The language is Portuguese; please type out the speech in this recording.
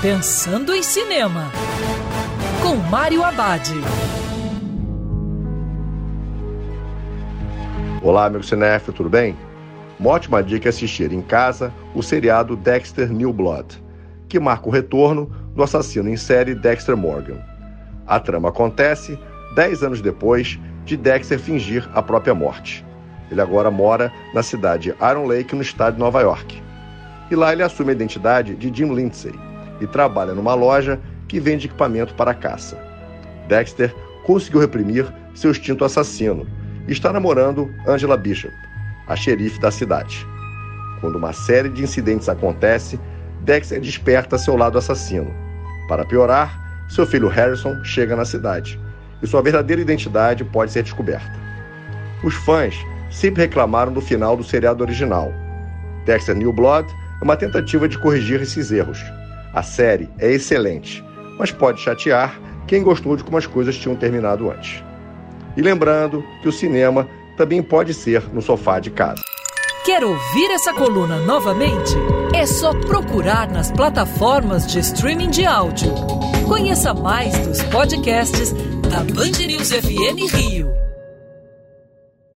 Pensando em Cinema, com Mário Abad. Olá, amigo cinéfilo, tudo bem? Uma ótima dica é assistir em casa o seriado Dexter New Blood, que marca o retorno do assassino em série Dexter Morgan. A trama acontece dez anos depois de Dexter fingir a própria morte. Ele agora mora na cidade de Iron Lake, no estado de Nova York. E lá ele assume a identidade de Jim Lindsay e trabalha numa loja que vende equipamento para caça. Dexter conseguiu reprimir seu instinto assassino e está namorando Angela Bishop, a xerife da cidade. Quando uma série de incidentes acontece, Dexter desperta seu lado assassino. Para piorar, seu filho Harrison chega na cidade e sua verdadeira identidade pode ser descoberta. Os fãs sempre reclamaram do final do seriado original. Dexter New Blood é uma tentativa de corrigir esses erros. A série é excelente, mas pode chatear quem gostou de como as coisas tinham terminado antes. E lembrando que o cinema também pode ser no sofá de casa. Quer ouvir essa coluna novamente? É só procurar nas plataformas de streaming de áudio. Conheça mais dos podcasts da Band News FM Rio.